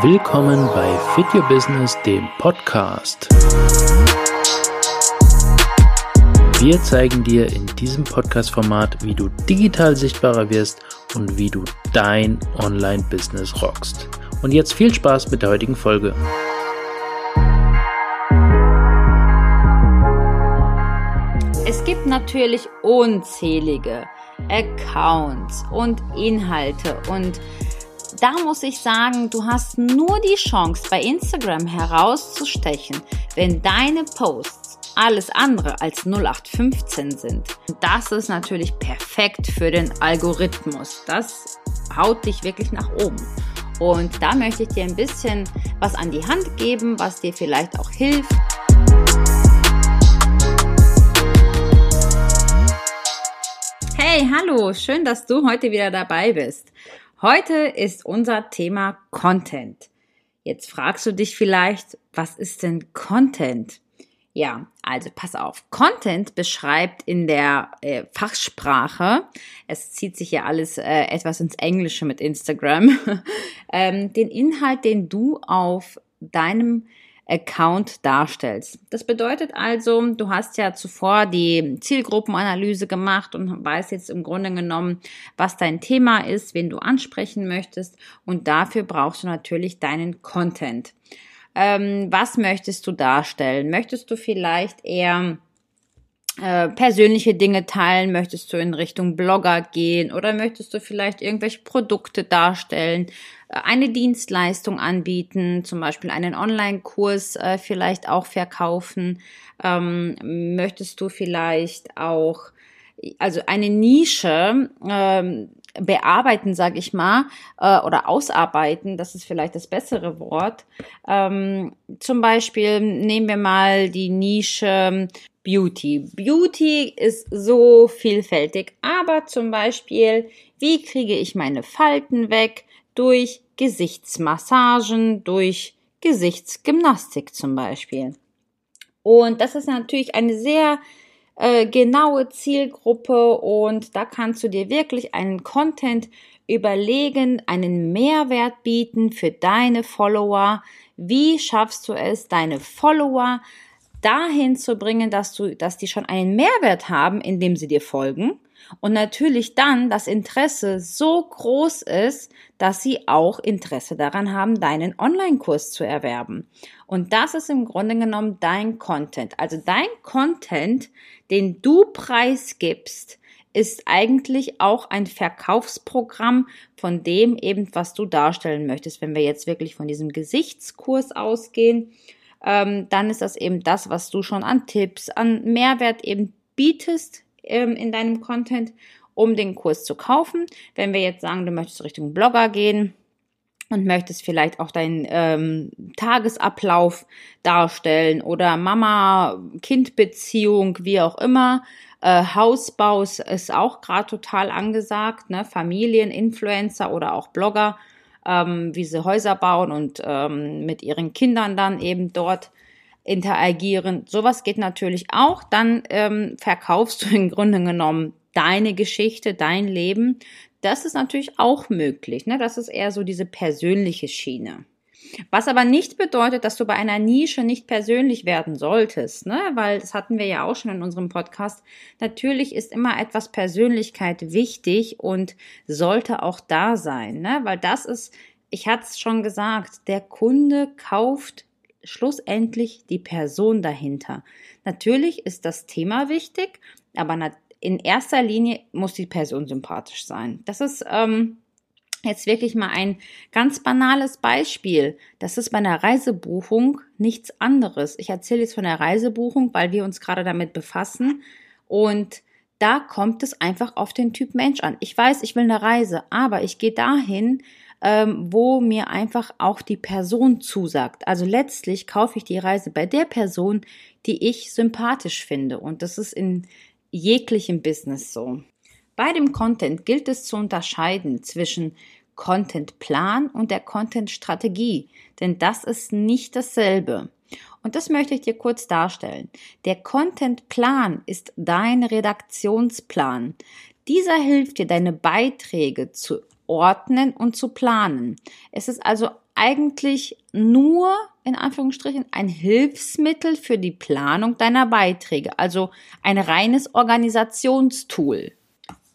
Willkommen bei Fit Your Business, dem Podcast. Wir zeigen dir in diesem Podcast-Format, wie du digital sichtbarer wirst und wie du dein Online-Business rockst. Und jetzt viel Spaß mit der heutigen Folge. Es gibt natürlich unzählige Accounts und Inhalte und da muss ich sagen, du hast nur die Chance, bei Instagram herauszustechen, wenn deine Posts alles andere als 0815 sind. Das ist natürlich perfekt für den Algorithmus. Das haut dich wirklich nach oben. Und da möchte ich dir ein bisschen was an die Hand geben, was dir vielleicht auch hilft. Hey, hallo, schön, dass du heute wieder dabei bist. Heute ist unser Thema Content. Jetzt fragst du dich vielleicht, was ist denn Content? Ja, also pass auf. Content beschreibt in der äh, Fachsprache, es zieht sich ja alles äh, etwas ins Englische mit Instagram, ähm, den Inhalt, den du auf deinem Account darstellst. Das bedeutet also, du hast ja zuvor die Zielgruppenanalyse gemacht und weißt jetzt im Grunde genommen, was dein Thema ist, wen du ansprechen möchtest und dafür brauchst du natürlich deinen Content. Ähm, was möchtest du darstellen? Möchtest du vielleicht eher äh, persönliche Dinge teilen? Möchtest du in Richtung Blogger gehen oder möchtest du vielleicht irgendwelche Produkte darstellen, äh, eine Dienstleistung anbieten, zum Beispiel einen Online-Kurs äh, vielleicht auch verkaufen? Ähm, möchtest du vielleicht auch also eine Nische ähm, bearbeiten, sage ich mal, äh, oder ausarbeiten, das ist vielleicht das bessere Wort. Ähm, zum Beispiel nehmen wir mal die Nische Beauty. Beauty ist so vielfältig, aber zum Beispiel, wie kriege ich meine Falten weg? Durch Gesichtsmassagen, durch Gesichtsgymnastik zum Beispiel. Und das ist natürlich eine sehr äh, genaue Zielgruppe und da kannst du dir wirklich einen Content überlegen, einen Mehrwert bieten für deine Follower. Wie schaffst du es, deine Follower dahin zu bringen, dass du, dass die schon einen Mehrwert haben, indem sie dir folgen und natürlich dann das Interesse so groß ist, dass sie auch Interesse daran haben, deinen Online-Kurs zu erwerben. Und das ist im Grunde genommen dein Content. Also dein Content, den du preisgibst, ist eigentlich auch ein Verkaufsprogramm von dem eben, was du darstellen möchtest. Wenn wir jetzt wirklich von diesem Gesichtskurs ausgehen, ähm, dann ist das eben das, was du schon an Tipps, an Mehrwert eben bietest ähm, in deinem Content, um den Kurs zu kaufen. Wenn wir jetzt sagen, du möchtest Richtung Blogger gehen, und möchtest vielleicht auch deinen ähm, Tagesablauf darstellen oder Mama-Kind-Beziehung, wie auch immer. Äh, Hausbau ist auch gerade total angesagt, ne? Familieninfluencer oder auch Blogger ähm, wie sie Häuser bauen und ähm, mit ihren Kindern dann eben dort interagieren. Sowas geht natürlich auch. Dann ähm, verkaufst du im Grunde genommen deine Geschichte, dein Leben. Das ist natürlich auch möglich. Ne? Das ist eher so diese persönliche Schiene. Was aber nicht bedeutet, dass du bei einer Nische nicht persönlich werden solltest, ne? Weil das hatten wir ja auch schon in unserem Podcast. Natürlich ist immer etwas Persönlichkeit wichtig und sollte auch da sein, ne? Weil das ist, ich hatte es schon gesagt, der Kunde kauft schlussendlich die Person dahinter. Natürlich ist das Thema wichtig, aber in erster Linie muss die Person sympathisch sein. Das ist ähm, Jetzt wirklich mal ein ganz banales Beispiel. Das ist bei einer Reisebuchung nichts anderes. Ich erzähle jetzt von der Reisebuchung, weil wir uns gerade damit befassen. Und da kommt es einfach auf den Typ Mensch an. Ich weiß, ich will eine Reise, aber ich gehe dahin, ähm, wo mir einfach auch die Person zusagt. Also letztlich kaufe ich die Reise bei der Person, die ich sympathisch finde. Und das ist in jeglichem Business so. Bei dem Content gilt es zu unterscheiden zwischen Contentplan und der Content-Strategie, denn das ist nicht dasselbe. Und das möchte ich dir kurz darstellen. Der Contentplan ist dein Redaktionsplan. Dieser hilft dir, deine Beiträge zu ordnen und zu planen. Es ist also eigentlich nur in Anführungsstrichen ein Hilfsmittel für die Planung deiner Beiträge, also ein reines Organisationstool.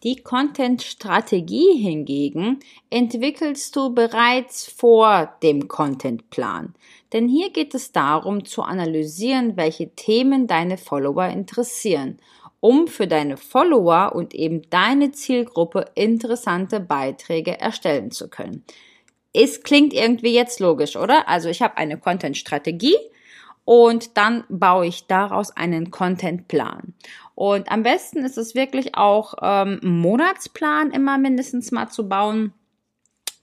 Die Content-Strategie hingegen entwickelst du bereits vor dem Content-Plan. Denn hier geht es darum zu analysieren, welche Themen deine Follower interessieren, um für deine Follower und eben deine Zielgruppe interessante Beiträge erstellen zu können. Es klingt irgendwie jetzt logisch, oder? Also ich habe eine Content-Strategie und dann baue ich daraus einen Contentplan. Und am besten ist es wirklich auch ähm, Monatsplan immer mindestens mal zu bauen,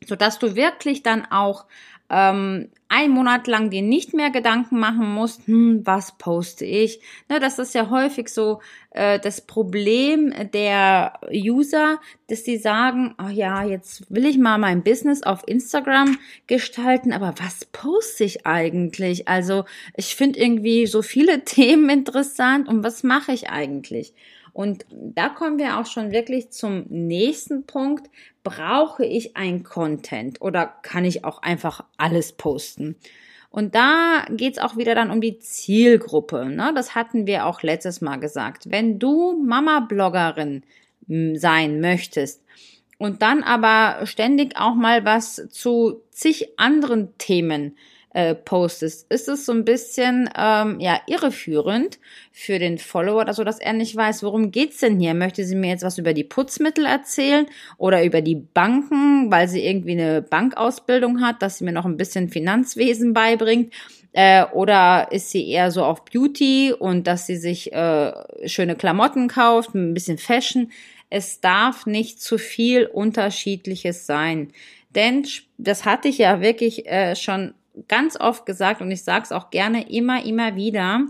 sodass du wirklich dann auch ähm, ein Monat lang dir nicht mehr Gedanken machen musst, hm, was poste ich. Ne, das ist ja häufig so äh, das Problem der User, dass sie sagen, oh ja, jetzt will ich mal mein Business auf Instagram gestalten, aber was poste ich eigentlich? Also ich finde irgendwie so viele Themen interessant und was mache ich eigentlich? Und da kommen wir auch schon wirklich zum nächsten Punkt. Brauche ich ein Content oder kann ich auch einfach alles posten? Und da geht's auch wieder dann um die Zielgruppe. Ne? Das hatten wir auch letztes Mal gesagt. Wenn du Mama-Bloggerin hm, sein möchtest und dann aber ständig auch mal was zu zig anderen Themen äh, postest, ist es so ein bisschen ähm, ja irreführend für den Follower, also dass er nicht weiß, worum geht's denn hier? Möchte sie mir jetzt was über die Putzmittel erzählen oder über die Banken, weil sie irgendwie eine Bankausbildung hat, dass sie mir noch ein bisschen Finanzwesen beibringt? Äh, oder ist sie eher so auf Beauty und dass sie sich äh, schöne Klamotten kauft, ein bisschen Fashion? Es darf nicht zu viel Unterschiedliches sein. Denn das hatte ich ja wirklich äh, schon ganz oft gesagt und ich sage es auch gerne immer, immer wieder,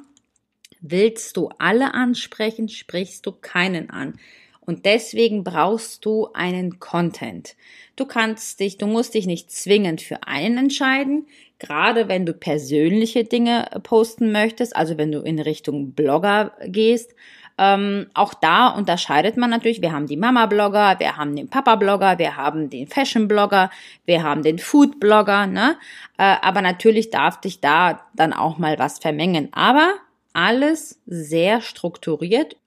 willst du alle ansprechen, sprichst du keinen an. Und deswegen brauchst du einen Content. Du kannst dich, du musst dich nicht zwingend für einen entscheiden, gerade wenn du persönliche Dinge posten möchtest, also wenn du in Richtung Blogger gehst, ähm, auch da unterscheidet man natürlich, wir haben die Mama-Blogger, wir haben den Papa-Blogger, wir haben den Fashion-Blogger, wir haben den Food-Blogger, ne? Äh, aber natürlich darf dich da dann auch mal was vermengen. Aber alles sehr strukturiert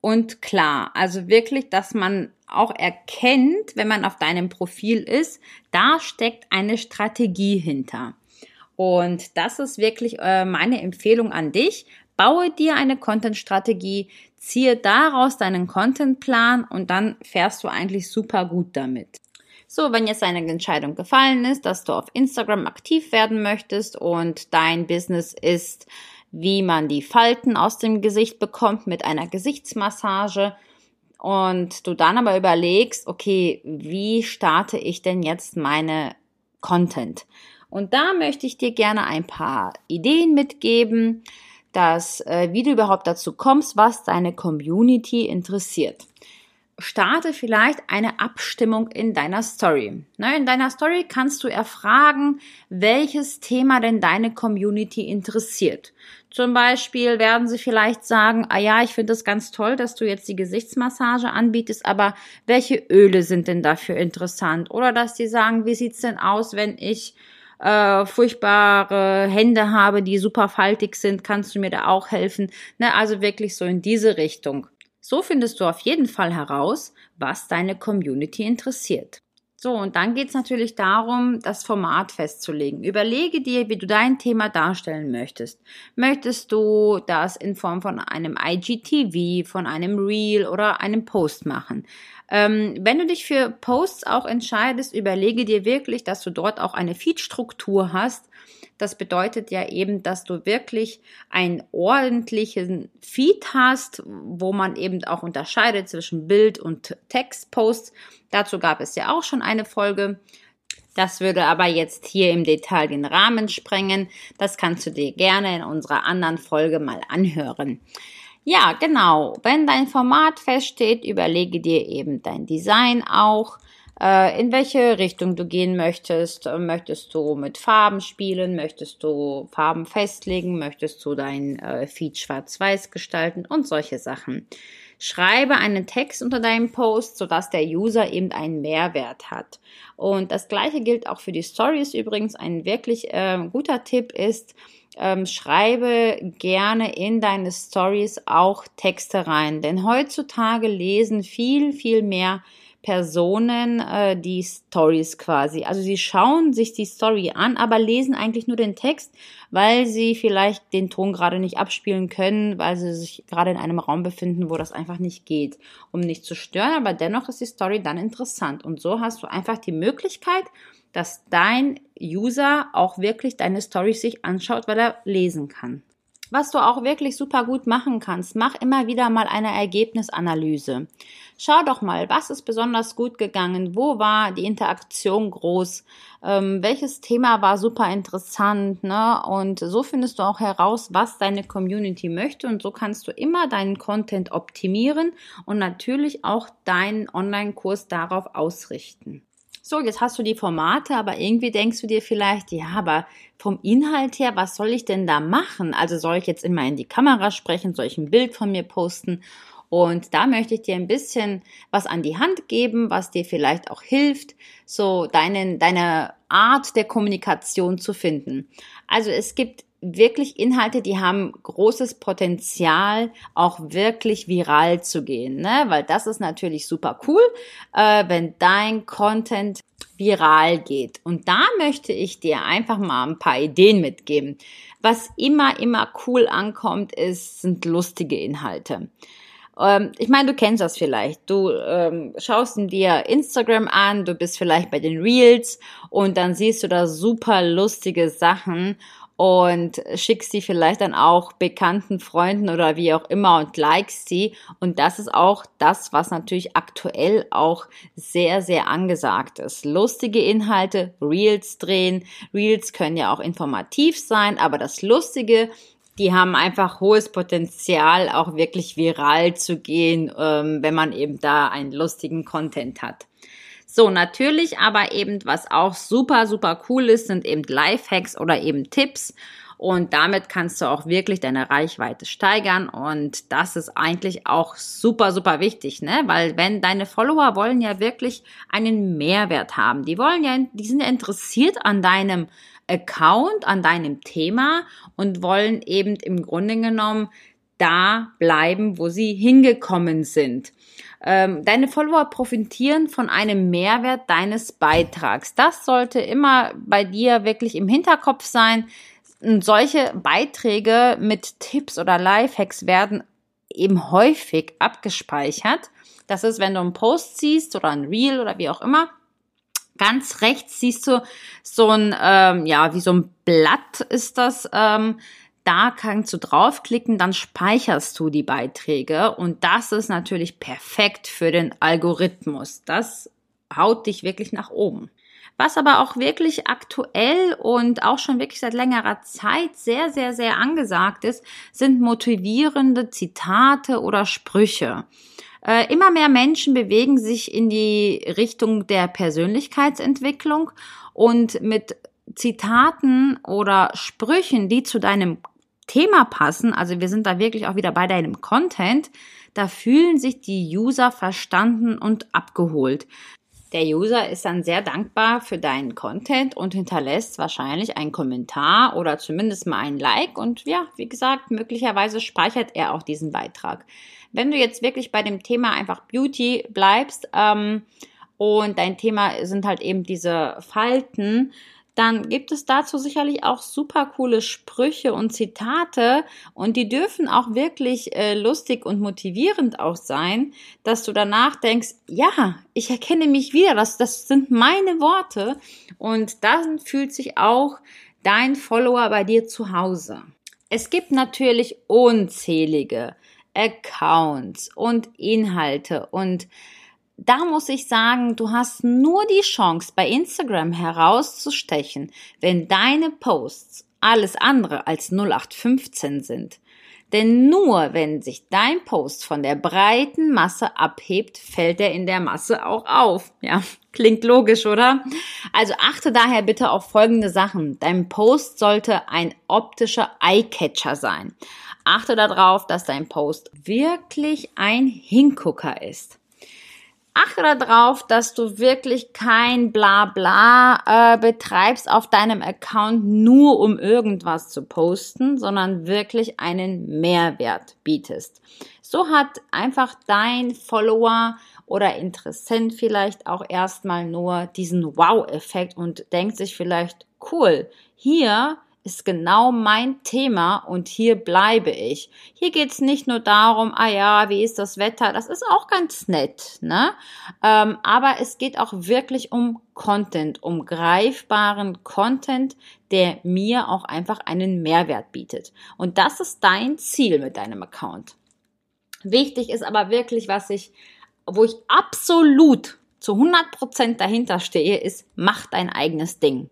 und klar. Also wirklich, dass man auch erkennt, wenn man auf deinem Profil ist, da steckt eine Strategie hinter. Und das ist wirklich äh, meine Empfehlung an dich. Baue dir eine Content-Strategie, ziehe daraus deinen Contentplan und dann fährst du eigentlich super gut damit. So, wenn jetzt deine Entscheidung gefallen ist, dass du auf Instagram aktiv werden möchtest und dein Business ist, wie man die Falten aus dem Gesicht bekommt mit einer Gesichtsmassage und du dann aber überlegst, okay, wie starte ich denn jetzt meine Content? Und da möchte ich dir gerne ein paar Ideen mitgeben, dass, äh, wie du überhaupt dazu kommst, was deine Community interessiert. Starte vielleicht eine Abstimmung in deiner Story. Ne, in deiner Story kannst du erfragen, welches Thema denn deine Community interessiert. Zum Beispiel werden sie vielleicht sagen, ah ja, ich finde es ganz toll, dass du jetzt die Gesichtsmassage anbietest, aber welche Öle sind denn dafür interessant? Oder dass die sagen, wie sieht's denn aus, wenn ich äh, furchtbare Hände habe, die super faltig sind, kannst du mir da auch helfen? Ne, also wirklich so in diese Richtung. So findest du auf jeden Fall heraus, was deine Community interessiert. So, und dann geht's natürlich darum, das Format festzulegen. Überlege dir, wie du dein Thema darstellen möchtest. Möchtest du das in Form von einem IGTV, von einem Reel oder einem Post machen? Ähm, wenn du dich für Posts auch entscheidest, überlege dir wirklich, dass du dort auch eine Feed-Struktur hast. Das bedeutet ja eben, dass du wirklich einen ordentlichen Feed hast, wo man eben auch unterscheidet zwischen Bild- und Textposts. Dazu gab es ja auch schon eine Folge. Das würde aber jetzt hier im Detail den Rahmen sprengen. Das kannst du dir gerne in unserer anderen Folge mal anhören. Ja, genau. Wenn dein Format feststeht, überlege dir eben dein Design auch, äh, in welche Richtung du gehen möchtest. Möchtest du mit Farben spielen? Möchtest du Farben festlegen? Möchtest du dein äh, Feed schwarz-weiß gestalten? Und solche Sachen. Schreibe einen Text unter deinem Post, sodass der User eben einen Mehrwert hat. Und das gleiche gilt auch für die Stories übrigens. Ein wirklich äh, guter Tipp ist, ähm, schreibe gerne in deine Stories auch Texte rein. Denn heutzutage lesen viel, viel mehr Personen äh, die Stories quasi. Also sie schauen sich die Story an, aber lesen eigentlich nur den Text, weil sie vielleicht den Ton gerade nicht abspielen können, weil sie sich gerade in einem Raum befinden, wo das einfach nicht geht, um nicht zu stören. Aber dennoch ist die Story dann interessant. Und so hast du einfach die Möglichkeit, dass dein User auch wirklich deine Stories sich anschaut, weil er lesen kann. Was du auch wirklich super gut machen kannst, mach immer wieder mal eine Ergebnisanalyse. Schau doch mal, was ist besonders gut gegangen, wo war die Interaktion groß, ähm, welches Thema war super interessant, ne? Und so findest du auch heraus, was deine Community möchte und so kannst du immer deinen Content optimieren und natürlich auch deinen Online-Kurs darauf ausrichten so, jetzt hast du die Formate, aber irgendwie denkst du dir vielleicht, ja, aber vom Inhalt her, was soll ich denn da machen? Also soll ich jetzt immer in die Kamera sprechen, soll ich ein Bild von mir posten? Und da möchte ich dir ein bisschen was an die Hand geben, was dir vielleicht auch hilft, so deinen, deine Art der Kommunikation zu finden. Also es gibt wirklich Inhalte, die haben großes Potenzial, auch wirklich viral zu gehen, ne? Weil das ist natürlich super cool, äh, wenn dein Content viral geht. Und da möchte ich dir einfach mal ein paar Ideen mitgeben. Was immer, immer cool ankommt, ist, sind lustige Inhalte ähm, ich meine, du kennst das vielleicht. Du ähm, schaust dir Instagram an, du bist vielleicht bei den Reels und dann siehst du da super lustige Sachen und schickst sie vielleicht dann auch bekannten Freunden oder wie auch immer und likest sie. Und das ist auch das, was natürlich aktuell auch sehr, sehr angesagt ist. Lustige Inhalte, Reels drehen. Reels können ja auch informativ sein, aber das Lustige, die haben einfach hohes Potenzial, auch wirklich viral zu gehen, ähm, wenn man eben da einen lustigen Content hat. So, natürlich aber eben, was auch super, super cool ist, sind eben Lifehacks oder eben Tipps. Und damit kannst du auch wirklich deine Reichweite steigern. Und das ist eigentlich auch super, super wichtig, ne? Weil wenn deine Follower wollen ja wirklich einen Mehrwert haben. Die wollen ja, die sind interessiert an deinem Account, an deinem Thema und wollen eben im Grunde genommen da bleiben, wo sie hingekommen sind. Ähm, deine Follower profitieren von einem Mehrwert deines Beitrags. Das sollte immer bei dir wirklich im Hinterkopf sein. Und solche Beiträge mit Tipps oder Lifehacks werden eben häufig abgespeichert. Das ist, wenn du einen Post siehst oder ein Reel oder wie auch immer. Ganz rechts siehst du so ein, ähm, ja, wie so ein Blatt ist das. Ähm, da kannst du draufklicken, dann speicherst du die Beiträge und das ist natürlich perfekt für den Algorithmus. Das haut dich wirklich nach oben. Was aber auch wirklich aktuell und auch schon wirklich seit längerer Zeit sehr, sehr, sehr angesagt ist, sind motivierende Zitate oder Sprüche. Äh, immer mehr Menschen bewegen sich in die Richtung der Persönlichkeitsentwicklung und mit Zitaten oder Sprüchen, die zu deinem Thema passen, also wir sind da wirklich auch wieder bei deinem Content, da fühlen sich die User verstanden und abgeholt. Der User ist dann sehr dankbar für deinen Content und hinterlässt wahrscheinlich einen Kommentar oder zumindest mal ein Like und ja, wie gesagt, möglicherweise speichert er auch diesen Beitrag. Wenn du jetzt wirklich bei dem Thema einfach Beauty bleibst ähm, und dein Thema sind halt eben diese Falten, dann gibt es dazu sicherlich auch super coole Sprüche und Zitate und die dürfen auch wirklich äh, lustig und motivierend auch sein, dass du danach denkst, ja, ich erkenne mich wieder, das, das sind meine Worte und dann fühlt sich auch dein Follower bei dir zu Hause. Es gibt natürlich unzählige Accounts und Inhalte und da muss ich sagen, du hast nur die Chance, bei Instagram herauszustechen, wenn deine Posts alles andere als 0815 sind. Denn nur wenn sich dein Post von der breiten Masse abhebt, fällt er in der Masse auch auf. Ja, klingt logisch, oder? Also achte daher bitte auf folgende Sachen. Dein Post sollte ein optischer Eyecatcher sein. Achte darauf, dass dein Post wirklich ein Hingucker ist achte darauf, dass du wirklich kein Blabla äh, betreibst auf deinem Account nur um irgendwas zu posten, sondern wirklich einen Mehrwert bietest. So hat einfach dein Follower oder Interessent vielleicht auch erstmal nur diesen Wow-Effekt und denkt sich vielleicht, cool, hier ist genau mein Thema und hier bleibe ich. Hier geht's nicht nur darum, ah ja, wie ist das Wetter, das ist auch ganz nett, ne? Ähm, aber es geht auch wirklich um Content, um greifbaren Content, der mir auch einfach einen Mehrwert bietet. Und das ist dein Ziel mit deinem Account. Wichtig ist aber wirklich, was ich, wo ich absolut zu 100% dahinter stehe, ist, mach dein eigenes Ding.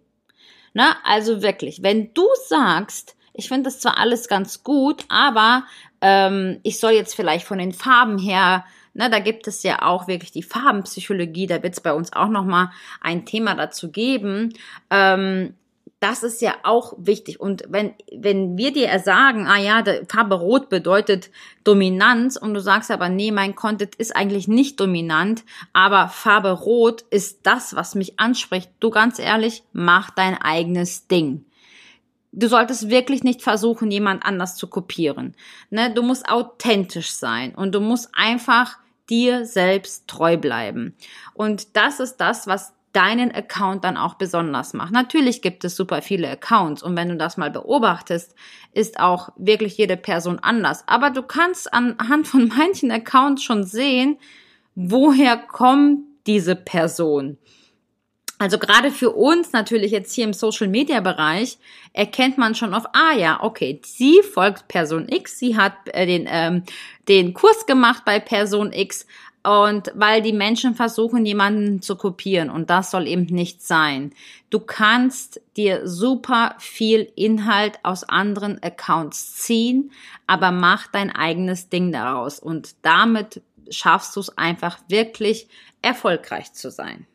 Ne? Also wirklich, wenn du sagst, ich finde das zwar alles ganz gut, aber ähm, ich soll jetzt vielleicht von den Farben her Ne, da gibt es ja auch wirklich die Farbenpsychologie, da wird es bei uns auch nochmal ein Thema dazu geben. Ähm, das ist ja auch wichtig. Und wenn, wenn wir dir sagen, ah ja, die Farbe Rot bedeutet Dominanz und du sagst aber, nee, mein Content ist eigentlich nicht dominant, aber Farbe Rot ist das, was mich anspricht. Du ganz ehrlich, mach dein eigenes Ding. Du solltest wirklich nicht versuchen, jemand anders zu kopieren. Ne? Du musst authentisch sein und du musst einfach dir selbst treu bleiben. Und das ist das, was deinen Account dann auch besonders macht. Natürlich gibt es super viele Accounts und wenn du das mal beobachtest, ist auch wirklich jede Person anders. Aber du kannst anhand von manchen Accounts schon sehen, woher kommt diese Person. Also gerade für uns natürlich jetzt hier im Social Media Bereich erkennt man schon auf, ah ja, okay, sie folgt Person X, sie hat äh, den, ähm, den Kurs gemacht bei Person X, und weil die Menschen versuchen, jemanden zu kopieren und das soll eben nicht sein. Du kannst dir super viel Inhalt aus anderen Accounts ziehen, aber mach dein eigenes Ding daraus und damit schaffst du es einfach wirklich erfolgreich zu sein.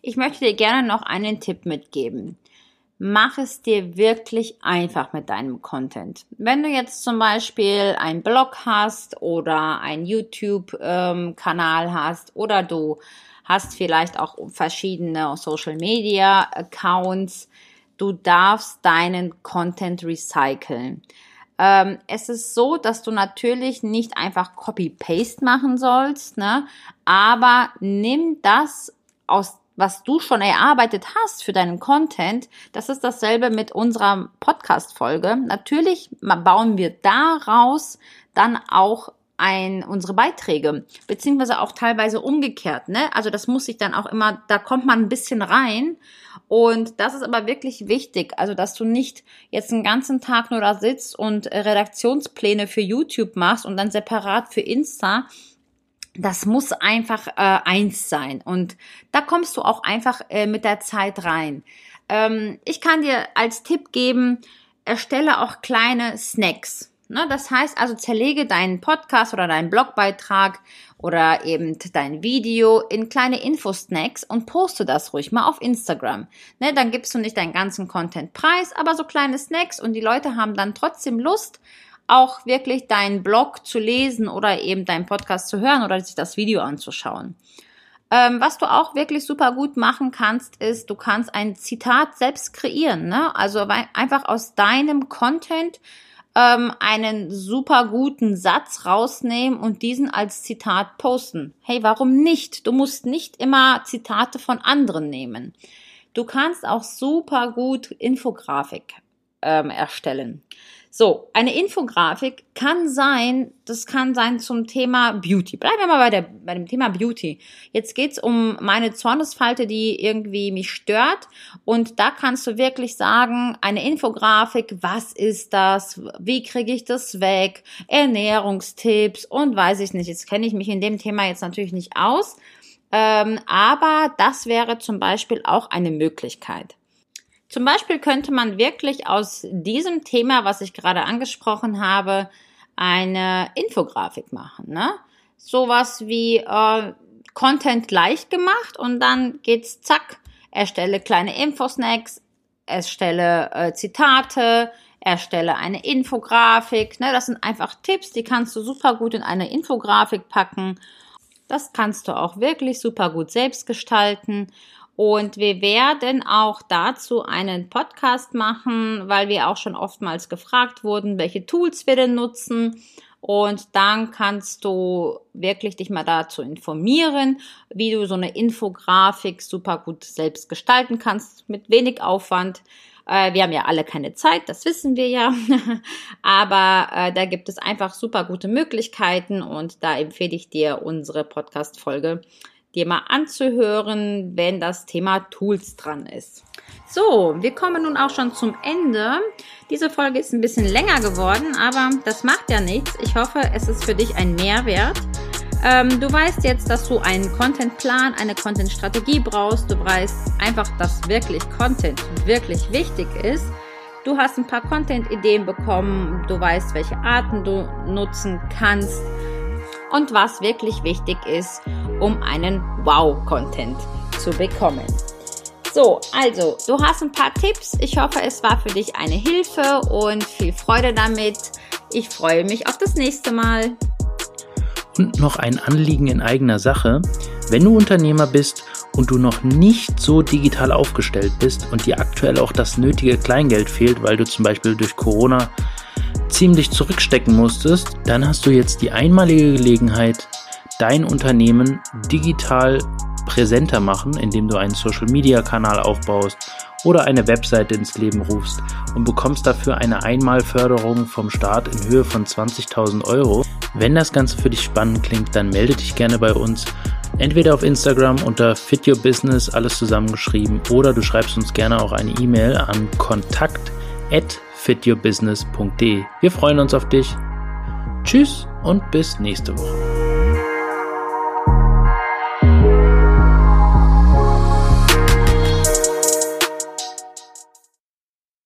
Ich möchte dir gerne noch einen Tipp mitgeben mach es dir wirklich einfach mit deinem Content. Wenn du jetzt zum Beispiel einen Blog hast oder einen YouTube-Kanal ähm, hast oder du hast vielleicht auch verschiedene Social Media Accounts, du darfst deinen Content recyceln. Ähm, es ist so, dass du natürlich nicht einfach Copy-Paste machen sollst, ne? aber nimm das aus was du schon erarbeitet hast für deinen Content, das ist dasselbe mit unserer Podcast-Folge. Natürlich bauen wir daraus dann auch ein, unsere Beiträge, beziehungsweise auch teilweise umgekehrt, ne? Also das muss sich dann auch immer, da kommt man ein bisschen rein. Und das ist aber wirklich wichtig, also dass du nicht jetzt einen ganzen Tag nur da sitzt und Redaktionspläne für YouTube machst und dann separat für Insta, das muss einfach äh, eins sein. Und da kommst du auch einfach äh, mit der Zeit rein. Ähm, ich kann dir als Tipp geben, erstelle auch kleine Snacks. Ne? Das heißt also, zerlege deinen Podcast oder deinen Blogbeitrag oder eben dein Video in kleine Infosnacks und poste das ruhig mal auf Instagram. Ne? Dann gibst du nicht deinen ganzen Content preis, aber so kleine Snacks und die Leute haben dann trotzdem Lust, auch wirklich deinen Blog zu lesen oder eben deinen Podcast zu hören oder sich das Video anzuschauen. Ähm, was du auch wirklich super gut machen kannst, ist, du kannst ein Zitat selbst kreieren. Ne? Also einfach aus deinem Content ähm, einen super guten Satz rausnehmen und diesen als Zitat posten. Hey, warum nicht? Du musst nicht immer Zitate von anderen nehmen. Du kannst auch super gut Infografik ähm, erstellen. So, eine Infografik kann sein, das kann sein zum Thema Beauty. Bleiben wir mal bei, der, bei dem Thema Beauty. Jetzt geht's um meine Zornesfalte, die irgendwie mich stört. Und da kannst du wirklich sagen, eine Infografik, was ist das? Wie kriege ich das weg? Ernährungstipps und weiß ich nicht. Jetzt kenne ich mich in dem Thema jetzt natürlich nicht aus. Ähm, aber das wäre zum Beispiel auch eine Möglichkeit. Zum Beispiel könnte man wirklich aus diesem Thema, was ich gerade angesprochen habe, eine Infografik machen. Ne? Sowas wie äh, Content leicht gemacht und dann geht's zack, erstelle kleine Infosnacks, erstelle äh, Zitate, erstelle eine Infografik. Ne? Das sind einfach Tipps, die kannst du super gut in eine Infografik packen. Das kannst du auch wirklich super gut selbst gestalten. Und wir werden auch dazu einen Podcast machen, weil wir auch schon oftmals gefragt wurden, welche Tools wir denn nutzen. Und dann kannst du wirklich dich mal dazu informieren, wie du so eine Infografik super gut selbst gestalten kannst, mit wenig Aufwand. Äh, wir haben ja alle keine Zeit, das wissen wir ja. Aber äh, da gibt es einfach super gute Möglichkeiten und da empfehle ich dir unsere Podcast-Folge dir mal anzuhören, wenn das Thema Tools dran ist. So, wir kommen nun auch schon zum Ende. Diese Folge ist ein bisschen länger geworden, aber das macht ja nichts. Ich hoffe, es ist für dich ein Mehrwert. Ähm, du weißt jetzt, dass du einen Contentplan, eine Content-Strategie brauchst. Du weißt einfach, dass wirklich Content wirklich wichtig ist. Du hast ein paar Content-Ideen bekommen. Du weißt, welche Arten du nutzen kannst und was wirklich wichtig ist, um einen Wow-Content zu bekommen. So, also, du hast ein paar Tipps. Ich hoffe, es war für dich eine Hilfe und viel Freude damit. Ich freue mich auf das nächste Mal. Und noch ein Anliegen in eigener Sache. Wenn du Unternehmer bist und du noch nicht so digital aufgestellt bist und dir aktuell auch das nötige Kleingeld fehlt, weil du zum Beispiel durch Corona ziemlich zurückstecken musstest, dann hast du jetzt die einmalige Gelegenheit, dein Unternehmen digital präsenter machen, indem du einen Social-Media-Kanal aufbaust oder eine Webseite ins Leben rufst und bekommst dafür eine Einmalförderung vom Staat in Höhe von 20.000 Euro. Wenn das Ganze für dich spannend klingt, dann melde dich gerne bei uns. Entweder auf Instagram unter Fit Your Business, alles zusammengeschrieben, oder du schreibst uns gerne auch eine E-Mail an kontakt@ fityourbusiness.de. Wir freuen uns auf dich. Tschüss und bis nächste Woche.